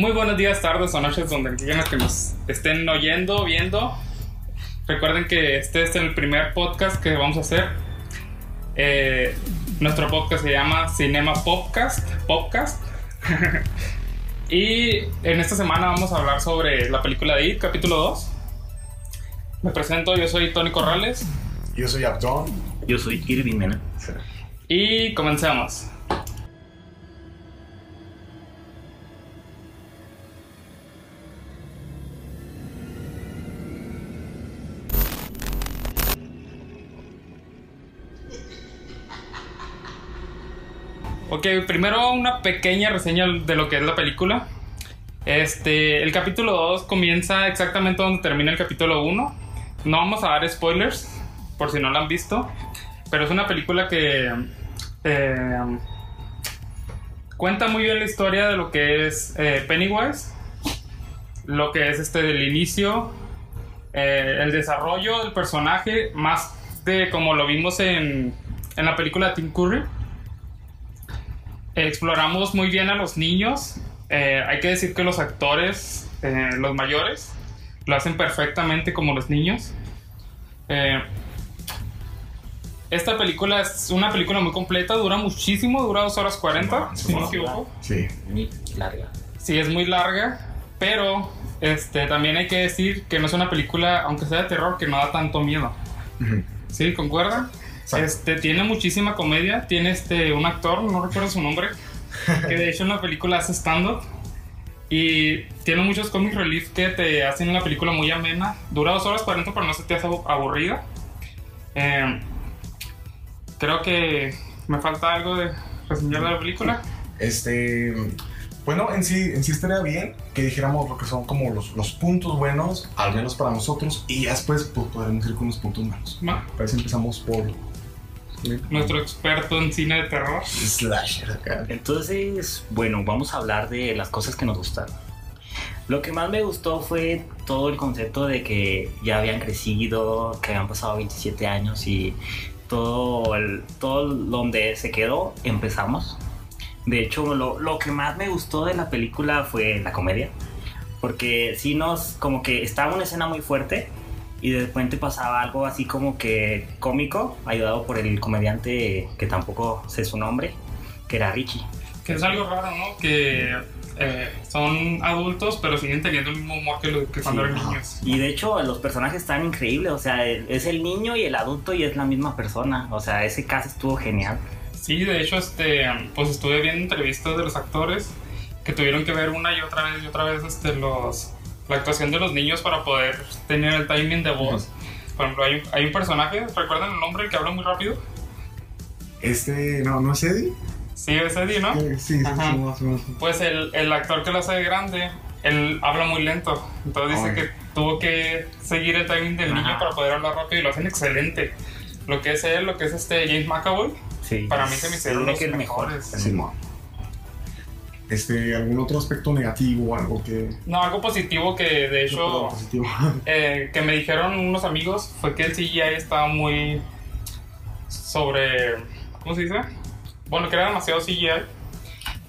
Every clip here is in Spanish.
Muy buenos días, tardes o noches, donde quieran que nos estén oyendo, viendo. Recuerden que este es el primer podcast que vamos a hacer. Eh, nuestro podcast se llama Cinema Podcast. Podcast. y en esta semana vamos a hablar sobre la película de It, capítulo 2. Me presento, yo soy Tony Corrales. Yo soy Abdon. Yo soy Irving Mena. Y comencemos. Ok, primero una pequeña reseña de lo que es la película. Este, el capítulo 2 comienza exactamente donde termina el capítulo 1. No vamos a dar spoilers, por si no la han visto. Pero es una película que eh, cuenta muy bien la historia de lo que es eh, Pennywise. Lo que es este del inicio. eh, el desarrollo del personaje. Más de como lo vimos en, en la película Tim Curry exploramos muy bien a los niños. Eh, hay que decir que los actores, eh, los mayores, lo hacen perfectamente como los niños. Eh, esta película es una película muy completa, dura muchísimo, dura 2 horas 40, si no me equivoco. Sí. Muy larga. Sí, es muy larga, pero este, también hay que decir que no es una película, aunque sea de terror, que no da tanto miedo. Ujú. ¿Sí? ¿Concuerda? Exacto. Este, tiene muchísima comedia. Tiene este, un actor, no recuerdo su nombre, que de hecho en la película hace stand-up. Y tiene muchos comic relief que te hacen la película muy amena. Dura 2 horas 40, pero no se te hace abu- aburrida. Eh, creo que me falta algo de reseñar de la película. Este. Bueno, en sí, en sí estaría bien que dijéramos lo que son como los, los puntos buenos, al menos para nosotros, y ya después pues, podremos ir con los puntos malos. Ma, Parece empezamos por. Nuestro experto en cine de terror. Slasher acá. Entonces, bueno, vamos a hablar de las cosas que nos gustaron. Lo que más me gustó fue todo el concepto de que ya habían crecido, que habían pasado 27 años y todo, el, todo donde se quedó empezamos. De hecho, lo, lo que más me gustó de la película fue la comedia. Porque sí nos, como que estaba una escena muy fuerte y de repente pasaba algo así como que cómico, ayudado por el comediante que tampoco sé su nombre, que era Richie. Que es algo raro, ¿no? Que eh, son adultos, pero siguen teniendo el mismo humor que, lo- que cuando Sí, eran niños. Y de hecho los personajes están increíbles, o sea, es el niño y el adulto y es la misma persona, o sea, ese caso estuvo genial. Sí, de hecho, este, pues estuve viendo entrevistas de los actores que tuvieron que ver una y otra vez y otra vez este, los, la actuación de los niños para poder tener el timing de voz. Por ejemplo, hay, un- hay un personaje, ¿recuerdan el nombre? El que habla muy rápido. Este. No, ¿no es Eddie? Sí, es Eddie, ¿no? Sí, sí, sí, menos. Pues el, el actor que lo hace de grande, él habla muy lento. Entonces dice que tuvo que seguir el timing del niño Ajá. para poder hablar rápido y lo hacen excelente. Lo que es él, lo que es este James McAvoy, Sí. para mí se me hicieron los que el mejor. mejores. Este, ¿algún otro aspecto negativo o algo que. No, algo positivo que de hecho positivo? eh, que me dijeron unos amigos fue que el CGI estaba muy sobre ¿cómo se dice? Bueno, que era demasiado CGI.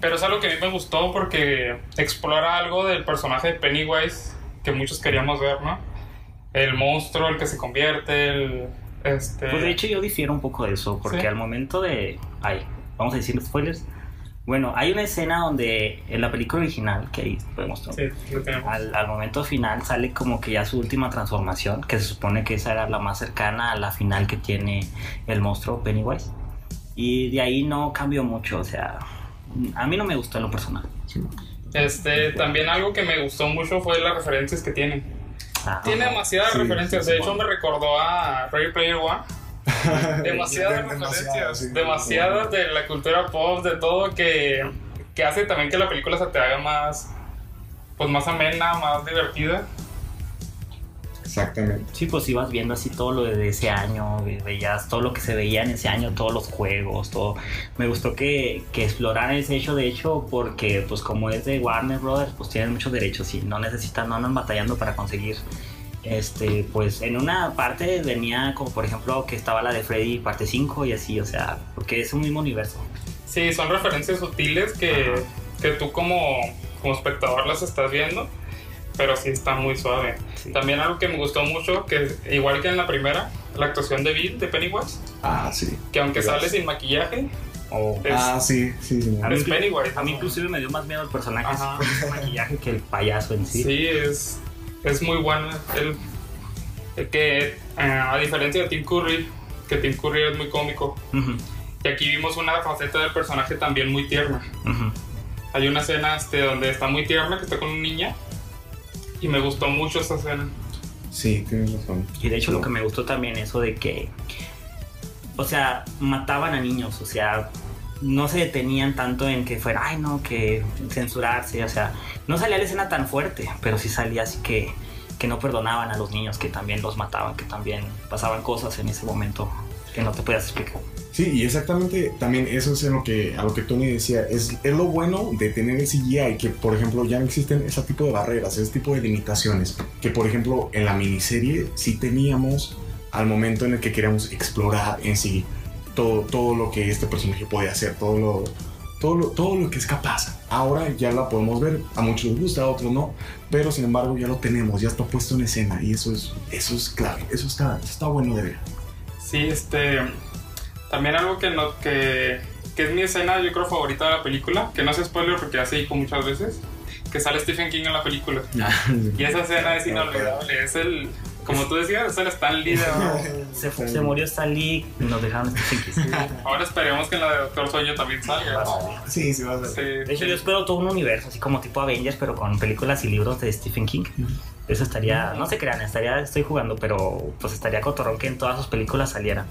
Pero es algo que a mí me gustó porque explora algo del personaje de Pennywise que muchos queríamos ver, ¿no? El monstruo, el que se convierte, el este Pues de hecho yo difiero un poco de eso, porque Sí. al momento de... Ay, vamos a decir spoilers. Bueno, hay una escena donde en la película original, que ahí podemos sí, lo tenemos. al, al momento final sale como que ya su última transformación, que se supone que esa era la más cercana a la final que tiene el monstruo Pennywise. Y de ahí no cambió mucho, o sea, a mí no me gustó en lo personal. Este, también algo que me gustó mucho fue las referencias que tiene. Ah, Tiene demasiadas Sí, referencias. sí, de hecho, bueno. me recordó a Ready Player One. Demasiadas referencias. sí. demasiadas de la cultura pop, de todo que, que hace también que la película se te haga más, pues más amena, más divertida. Exactamente. Sí, pues ibas viendo así todo lo de ese año, ve- veías todo lo que se veía en ese año, todos los juegos, todo. Me gustó que, que exploraran ese hecho, de hecho, porque pues como es de Warner Brothers, pues tienen muchos derechos y no necesitan, no andan batallando para conseguir. Este, pues en una parte venía como por ejemplo que estaba la de Freddy parte 5 y así, o sea, porque es un mismo universo. Sí, son referencias sutiles que, que tú como, como espectador las estás viendo, pero sí está muy suave. Sí. También algo que me gustó mucho, que igual que en la primera, la actuación de Bill de Pennywise, Ah, sí. que aunque Gracias. sale sin maquillaje, O- es, Ah, sí, sí, sí. A mí, Pennywise. a mí inclusive me dio más miedo el personaje ese maquillaje que el payaso en sí. Sí, es, es muy bueno. El, el que, eh, a diferencia de Tim Curry, que Tim Curry es muy cómico, y aquí vimos una faceta del personaje también muy tierna. Hay una escena este, donde está muy tierna, que está con una niña, y me gustó mucho esa escena. Sí, tienes razón. Y de hecho lo que me gustó también eso de que, o sea, mataban a niños, o sea, no se detenían tanto en que fuera, ay no, que censurarse, o sea, no salía la escena tan fuerte, pero sí salía así que, que no perdonaban a los niños, que también los mataban, que también pasaban cosas en ese momento que no te podías explicar. Sí, y exactamente también eso es en lo que, a lo que Tony decía, es, es lo bueno de tener el CGI, que por ejemplo ya no existen ese tipo de barreras, ese tipo de limitaciones, que por ejemplo en la miniserie sí teníamos al momento en el que queríamos explorar en sí todo, todo lo que este personaje puede hacer, todo lo, todo, lo, todo lo que es capaz. Ahora ya la podemos ver, a muchos les gusta, a otros no, pero sin embargo ya lo tenemos, ya está puesto en escena y eso es, eso es clave, eso está, eso está bueno de ver. Sí, este. También algo que, no, que, que es mi escena, yo creo, favorita de la película, que no es spoiler porque ya se dijo muchas veces, que sale Stephen King en la película. Y esa escena es inolvidable, es el. Como tú decías, el Stan Lee de Se, se murió Stan Lee y nos dejaron Stephen King. Ahora esperemos que en la de Doctor Sueño también salga. Sí, sí, va a. Sí, De hecho, yo espero todo un universo, así como tipo Avengers, pero con películas y libros de Stephen King. Eso estaría, no se crean, estaría, estoy jugando, pero pues estaría cotorrón que en todas sus películas saliera.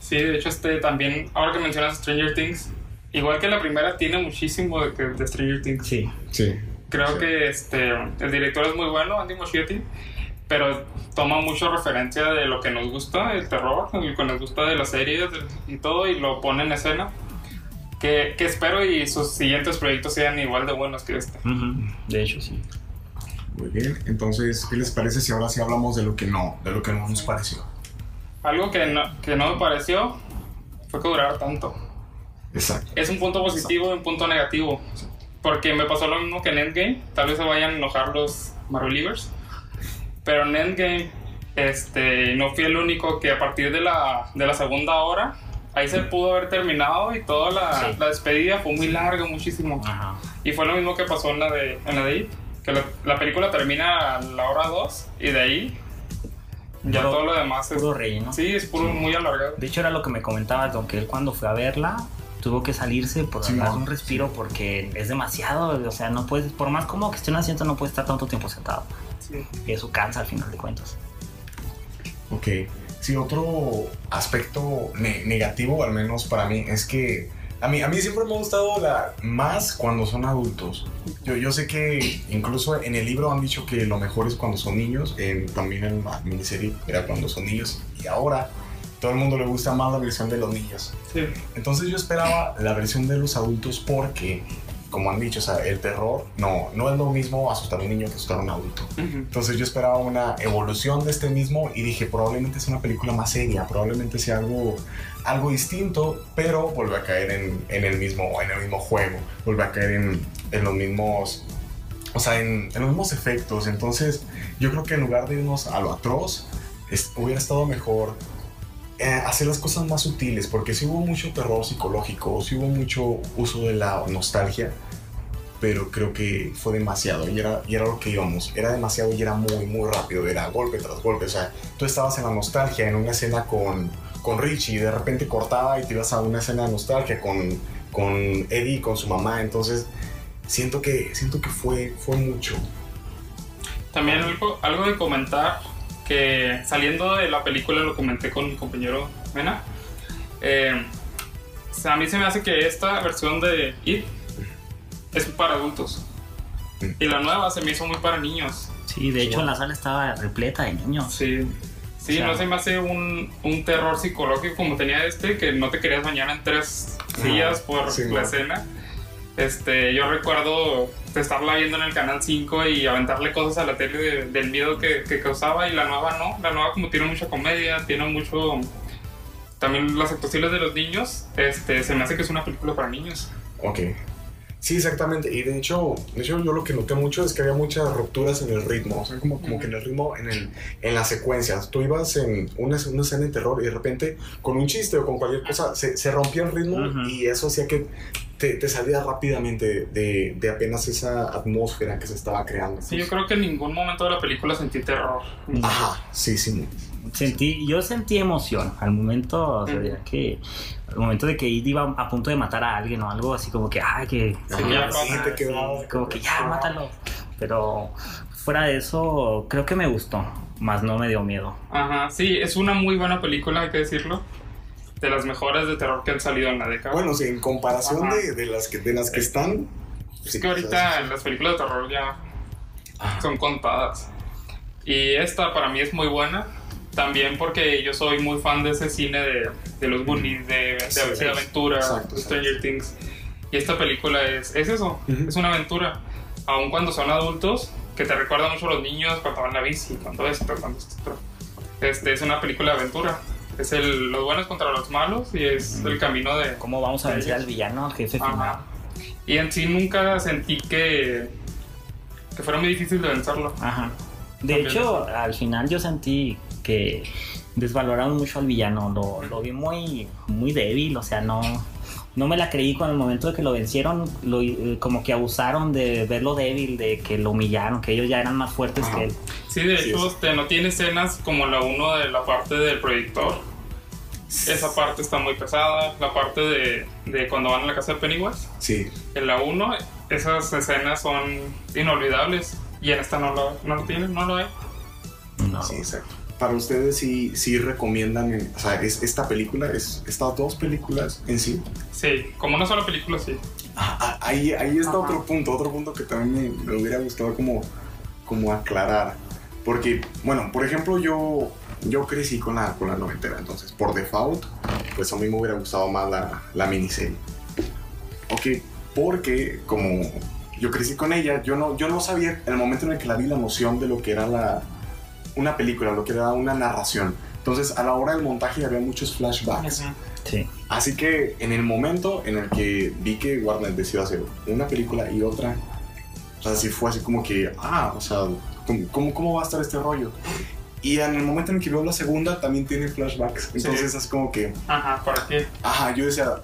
Sí, de hecho, este también, ahora que mencionas Stranger Things, igual que la primera, tiene muchísimo de, Stranger Things. Sí. Sí. Creo Sí. que este, el director es muy bueno, Andy Muschietti, pero toma mucho referencia de lo que nos gusta, el terror, lo que nos gusta de las series y todo, y lo pone en escena. Que, que espero y sus siguientes proyectos sean igual de buenos que este. Ujú, De hecho, sí. Muy bien. Entonces, ¿qué les parece si ahora sí hablamos de lo que no, de lo que no nos pareció? Algo que no, que no me pareció fue que durara tanto. Exacto. Es un punto positivo y un punto negativo. Porque me pasó lo mismo que en Endgame. Tal vez se vayan a enojar los Marvelivers. Pero en Endgame, este, no fui el único que a partir de la, de la segunda hora, ahí se pudo haber terminado y toda la, Sí. la despedida fue muy larga, muchísimo. Ajá. Y fue lo mismo que pasó en la de, en la de It, que la, la película termina a la hora 2 y de ahí ya Puro- todo lo demás es... Puro relleno. Sí, es puro, muy alargado. De hecho, era lo que me comentaba, Don, que él cuando fue a verla tuvo que salirse por Sí, no. un respiro porque es demasiado. O sea, no puedes, por más cómodo que esté en un asiento, no puede estar tanto tiempo sentado. Sí. Y eso cansa al final de cuentas. Ok. Sí, otro aspecto ne- negativo, al menos para mí, es que a mí, a mí siempre me ha gustado la, más cuando son adultos. Yo, yo sé que incluso en el libro han dicho que lo mejor es cuando son niños, en- también en la miniserie era cuando son niños, y ahora todo el mundo le gusta más la versión de los niños. Sí. Entonces yo esperaba la versión de los adultos porque, como han dicho, o sea, el terror no, no es lo mismo asustar a un niño que asustar a un adulto. Ujú. Entonces yo esperaba una evolución de este mismo y dije, probablemente sea una película más seria, probablemente sea algo, algo distinto, pero vuelve a caer en, en el, mismo, en el mismo juego, vuelve a caer en, en los mismos, o sea, en, en los mismos efectos. Entonces yo creo que en lugar de irnos a lo atroz, es- hubiera estado mejor eh, hacer las cosas más sutiles, porque sí hubo mucho terror psicológico, sí hubo mucho uso de la nostalgia, pero creo que fue demasiado y era, y era lo que íbamos, era demasiado y era muy, muy rápido, era golpe tras golpe, o sea, tú estabas en la nostalgia, en una escena con, con Richie y de repente cortaba y te ibas a una escena de nostalgia con, con Eddie, con su mamá, entonces siento que, siento que fue, fue mucho. También algo, algo de comentar, que saliendo de la película lo comenté con mi compañero Mena, eh, a mí se me hace que esta versión de It es para adultos. Y la nueva se me hizo muy para niños. Sí, de hecho la sala estaba repleta de niños. Sí. Sí, O sea- no se me hace un, un terror psicológico como tenía este, que no te querías bañar en tres sillas por sí, la no. escena. Este, yo recuerdo estarla viendo en el canal 5 y aventarle cosas a la tele de- del miedo que, que causaba y la nueva no. La nueva como tiene mucha comedia, tiene mucho... También las actuaciones de los niños, este, se me hace que es una película para niños. Ok. Sí, exactamente. Y de hecho, de hecho, yo lo que noté mucho es que había muchas rupturas en el ritmo. O sea, como, como que en el ritmo, en, el, en las secuencias. Tú ibas en una, una escena de terror y de repente, con un chiste o con cualquier cosa, se, se rompía el ritmo Ujú. y eso hacía que te, te salías rápidamente de, de apenas esa atmósfera que se estaba creando. Sí, yo creo que en ningún momento de la película sentí terror. Ajá, sí, sí. Sentí, yo sentí emoción al momento, o sea, ya que al momento de que Id iba a punto de matar a alguien o algo así como que, ay, que Sí, Ajá, ya sí, te sí, quedaba- como que ya, mátalo. Pero fuera de eso, creo que me gustó, más no me dio miedo. Ajá, sí, es una muy buena película, hay que decirlo. De las mejores de terror que han salido en la década. Bueno, sí, en comparación de, de las que, de las que están. es sí, que ahorita las películas de terror ya Ajá. son contadas. Y esta para mí es muy buena. También porque yo soy muy fan de ese cine de, de los Goonies, de, de, Sí, de aventura, Exacto, Stranger Things. Y esta película es, es eso, Ujú. es una aventura. Aun cuando son adultos, que te recuerda mucho a los niños cuando van a la bici, cuando esto, cuando esto. Este, es una película de aventura. Es el, los buenos contra los malos y es el camino de, ¿Cómo vamos a vencer al villano, al jefe final? Ajá. Y en sí nunca sentí que, que fuera muy difícil de vencerlo. Ajá. De También hecho, al final yo sentí que desvaloraron mucho al villano, lo, lo vi muy, muy débil, o sea, no, no me la creí con el momento de que lo vencieron, lo- eh, como que abusaron de verlo débil, de que lo humillaron, que ellos ya eran más fuertes Ajá. que él. Sí, de Sí, hecho, es. este, no tiene escenas como la uno de la parte del proyector. Esa parte está muy pesada. La parte de, de cuando van a la casa de Pennywise. Sí, En la 1, esas escenas son inolvidables. Y en esta no lo, no lo tienen, no lo hay. No. sí, exacto. Para ustedes sí, sí recomiendan, eh, o sea, es, esta película, es, estas dos películas en sí. Sí, como una sola película, sí. Ah, ah, ahí, ahí está Ajá. otro punto, otro punto que también me, me hubiera gustado como, como aclarar. Porque, bueno, por ejemplo, yo, yo crecí con la, con la noventera, entonces por default, pues a mí me hubiera gustado más la, la miniserie. Ok, porque como yo crecí con ella, yo no, yo no sabía, en el momento en el que la vi, la noción de lo que era la, una película, lo que era una narración. Entonces, a la hora del montaje había muchos flashbacks. Sí. Así que en el momento en el que vi que Warner decidió hacer una película y otra, o sea, sí fue así como que, ah, o sea, ¿cómo, cómo, cómo va a estar este rollo? Y en el momento en el que veo la segunda también tiene flashbacks. Entonces es como que, Ajá, ¿para qué? ajá, yo decía,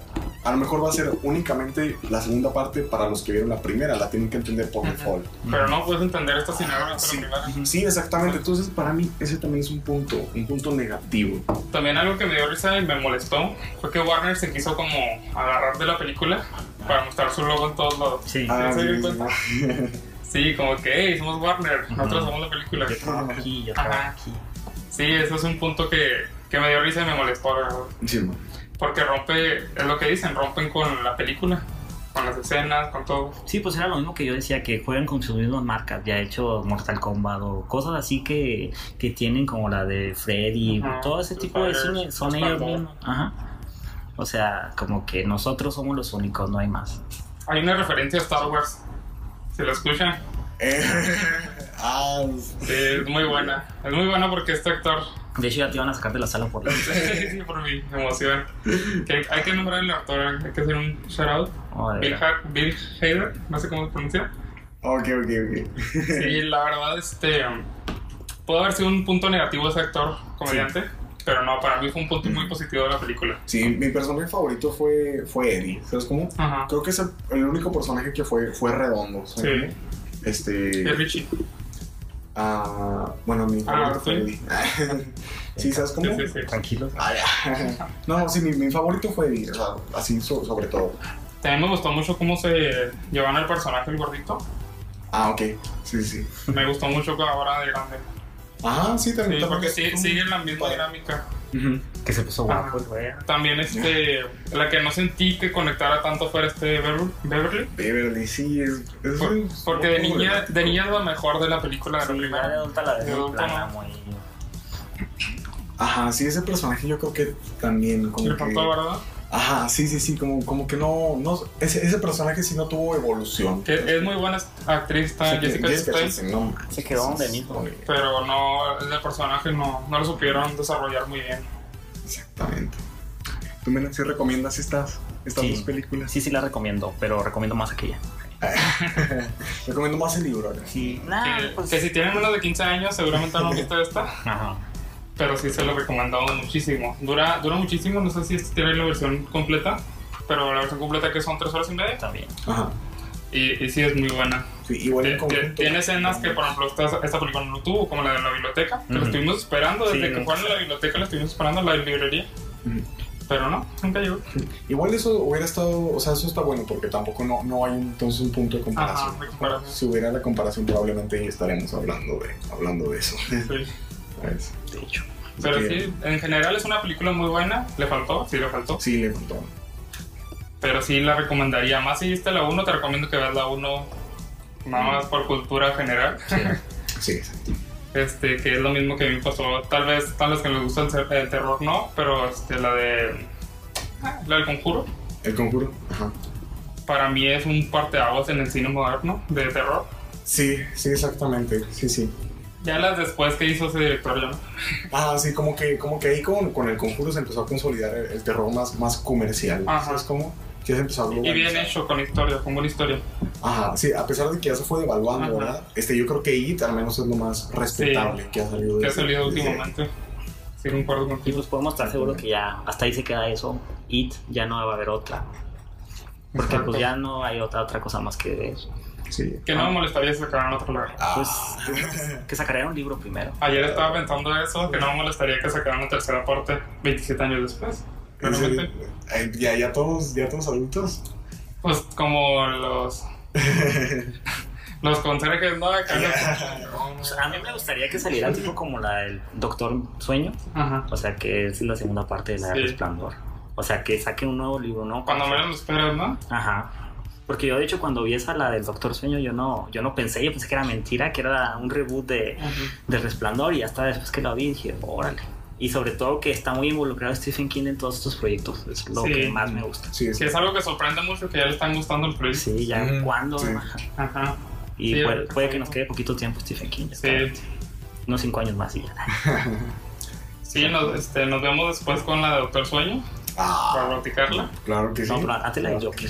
a lo mejor va a ser únicamente la segunda parte para los que vieron la primera, la tienen que entender por default. Pero no puedes entender esta sin haber Sí. primera. Sí, exactamente. Entonces para mí ese también es un punto, un punto negativo. También algo que me dio risa y me molestó fue que Warner se quiso como agarrar de la película para mostrar su logo en todos lados. Sí. Ah, ¿se sí, sí? sí. Como que, hey, somos Warner, nosotros somos la película. Yo trabajo aquí, yo trabajo aquí. Sí, eso es un punto que, que me dio risa y me molestó. Sí, man. Porque rompe, es lo que dicen, rompen con la película, con las escenas, con todo. Sí, pues era lo mismo que yo decía, que juegan con sus mismas marcas, ya hecho Mortal Kombat o cosas así que, que tienen como la de Freddy, Ajá, todo ese tipo de cine son los ellos mismos. Ajá. O sea, como que nosotros somos los únicos, no hay más. Hay una referencia a Star Wars, si lo escuchan, Eh, ah, sí, es muy buena. Es muy buena porque este actor De hecho, ya te iban a sacar de la sala por la. Sí, por mi emoción. Que hay que nombrar al actor, hay que hacer un shout out. Oh, Bill, Bill Hader, no sé cómo se pronuncia. ok, ok, ok. Sí, la verdad, este. Pudo haber sido un punto negativo ese actor, comediante, pero no, para mí fue un punto muy positivo de la película. Sí, mi personaje favorito fue, fue Eddie. ¿Sabes cómo? Ajá. Creo que es el, el único personaje que fue, fue redondo. ¿sabes Sí. Este. Es Richie. ah, bueno, mi favorito Ah, fue sí. Eddie. sí, ¿sabes cómo? Sí, sí, sí. Tranquilos. Ah, no, sí, mi, mi favorito fue Eddie. O sea, así so- sobre todo. También me gustó mucho cómo se llevan al personaje el gordito. Ah, ok. Sí, sí. Me gustó mucho ahora de grande. Ajá, sí, también. Sí, porque sí, un- siguen la misma padre. dinámica. Ujú. Que se puso guapo güey. También este, la que no sentí que conectara tanto fue este Bever- Beverly. Beverly, sí, es. es- Por- es porque de niña, de niña es lo mejor de la película de la ya de primera. adulta la De adulta plana, no. muy. Ajá, sí, ese personaje yo creo que también. Como Le que... faltó, ¿verdad? Ajá, sí, sí, sí, como, como que no, no ese, ese personaje sí no tuvo evolución. Que es muy buena actriz, está Sí, Jessica Chastain, Chastain, no Se quedó sí, donde sí, mismo. sí, pero no, el personaje no, no lo supieron desarrollar muy bien. Exactamente. ¿Tú, Mena, sí recomiendas estas? estas Sí. dos películas. Sí, sí la recomiendo, pero recomiendo más aquella. Recomiendo más el libro. ¿no? Sí, nada, que, pues... que si tienen menos de 15 años, seguramente no han visto esta. Ajá. Pero sí se lo recomendamos muchísimo. Dura, dura muchísimo, no sé si este tiene la versión completa. Pero la versión completa que son 3 horas y media. También. Ajá. Y, y sí es muy buena. Sí, igual en conjunto. Tiene escenas que, por ejemplo, esta, esta película no lo tuvo, como la de la biblioteca, que lo Ujú. estuvimos esperando desde Sí, que no. fueron a la biblioteca, lo estuvimos esperando la librería. Ujú. Pero no, nunca llegó. Igual eso hubiera estado, o sea, eso está bueno porque tampoco no, no hay entonces un punto de comparación. Ajá, de comparación. Si hubiera la comparación probablemente ahí estaremos hablando de, hablando de eso. Sí. De hecho. Pero Sí. sí, en general es una película muy buena. Le faltó, sí le faltó. Sí, le faltó. Pero sí la recomendaría. Más si viste la 1, te recomiendo que veas la 1 nada más por cultura general. Sí, exacto. Este, que es lo mismo que a mí pasó. Tal vez, tal vez que les gusta el, ter- el terror no, pero este, la de. ah, La del conjuro. El conjuro. Ajá. Para mí es un parteaguas en el cine moderno de terror. Sí, sí, exactamente. Sí, sí. Ya las después que hizo ese director ya no. Ah, sí, como que, como que ahí con, con el conjuro se empezó a consolidar el, el terror más, más comercial. Ajá. ¿Sabes cómo? Que se empezó a Y bien hecho, con historia, con buena historia. Ajá, sí, a pesar de que ya se fue devaluando, Ajá. ¿verdad? Este, yo creo que IT al menos es lo más respetable que ha salido. Que ha desde- salido desde- últimamente. Sí, concuerdo Y contigo. pues podemos estar seguros que ya hasta ahí se queda eso. It, ya no va a haber otra. Porque pues ya no hay otra otra cosa más que ver. Sí. Que no me molestaría si sacaran otro. Pues Ah. que sacarían un libro primero. Ayer estaba pensando eso, que no me molestaría que sacaran una tercera parte 27 años después. Realmente. Ya, ya todos, ya todos adultos. Pues como los. los conserjes, ¿no? Acá no- Pues, a mí me gustaría que saliera tipo como la del Doctor Sueño. Ajá. O sea, que es la segunda parte de la Sí. Resplandor. O sea, que saque un nuevo libro, ¿no? Cuando menos lo esperas, ¿no? Ajá. Porque yo, de hecho, cuando vi esa, la del Doctor Sueño, yo no, yo no pensé, yo pensé que era mentira, que era un reboot de, de Resplandor y hasta después que lo vi dije, órale. Y sobre todo que está muy involucrado Stephen King en todos estos proyectos, es lo Sí. que más me gusta. Sí, sí. Sí, es algo que sorprende mucho que ya le están gustando el proyecto. Sí, ya Mm, cuándo. sí. Ajá. Y Sí, puede, que nos quede poquito tiempo Stephen King. ya está. Unos cinco años más y ya. Sí, nos, este, nos vemos después con la de Doctor Sueño para Ah, platicarla. claro que sí. No, pero antes la de Joker.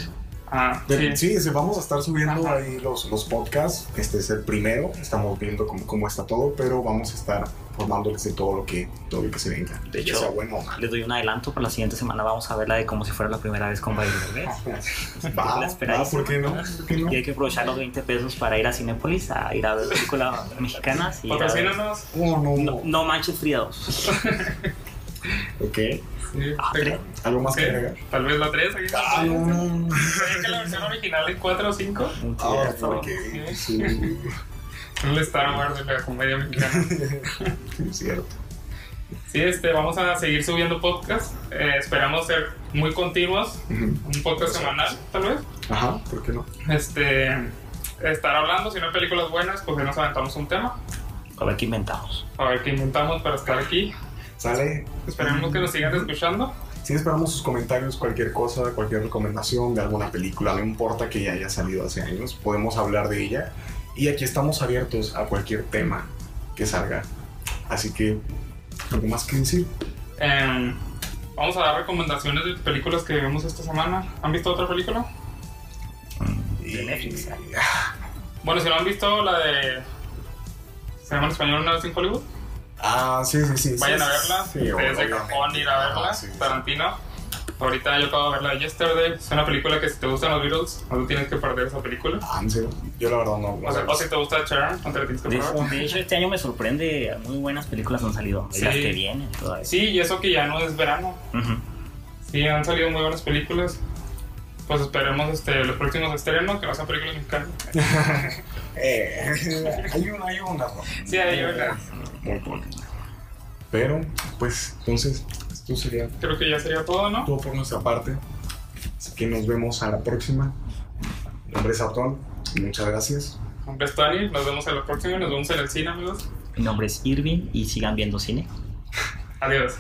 Ah, Pero sí. Vamos a estar subiendo Ajá. ahí los, los podcasts. Este es el primero. Estamos viendo cómo, cómo está todo, pero vamos a estar formándoles de todo lo que, todo lo que se venga. De hecho, sea bueno. Les doy un adelanto para la siguiente semana. Vamos a verla de como si fuera la primera vez con Baile. Va, La va, ¿por qué no? ¿Por qué no? Y hay que aprovechar los 20 pesos para ir a Cinépolis a ir a ver películas mexicanas. Y a ver- Patrocínanos. Oh, no, no, no manches Frida 2. Ok. Ah, tres. ¿Algo más que agregar? Tal vez la 3. Aquí Ah, no, no. ¿Sabían que la versión original es 4 o 5? Ah, Eso. ¿por qué? Sí, el Star Wars de la comedia mexicana. cierto. Sí, este, vamos a seguir subiendo podcast. Eh, esperamos ser muy continuos. Un podcast semanal, tal vez. Ajá, ¿por qué no? Este, estar hablando. Si no hay películas buenas, pues ya nos aventamos un tema. A ver qué inventamos. A ver qué inventamos para estar aquí. Sale. Esperemos que nos sigan escuchando. Sí, esperamos sus comentarios, cualquier cosa, cualquier recomendación de alguna película, no importa que ya haya salido hace años, podemos hablar de ella. Y aquí estamos abiertos a cualquier tema que salga. Así que, ¿algo más que decir? Em, vamos a dar recomendaciones de películas que vimos esta semana. ¿Han visto otra película? De Netflix. Bueno, si no han visto la de. Se llama en español Una vez en Hollywood. Ah, sí, sí, sí. Vayan sí, a verla. sí, es de cajón ir a verla. Sí. Tarantino. Ahorita yo acabo de ver la de Yesterday. Es una película que si te gustan los Beatles, no te tienes que perder esa película. Ah, ¿en serio? Yo la verdad no. no O, sea, o si te gusta Sharon, no te la tienes que De, perder. de hecho, este año me sorprende. Muy buenas películas han salido. Sí. las que vienen todavía. Sí, y eso que ya no es verano. Ujú. Sí, han salido muy buenas películas. Pues esperemos este, los próximos estrenos, que no sean películas mexicanas. Eh, hay una, hay una. Sí, hay una. Muy. Pero, pues, entonces, esto sería Creo que ya sería todo, ¿no? todo por nuestra parte. Así que nos vemos a la próxima. Mi nombre es Atón. Muchas gracias. Mi nombre es Tony, nos vemos en la próxima, nos vemos en el cine, amigos. Mi nombre es Irving y sigan viendo cine. Adiós.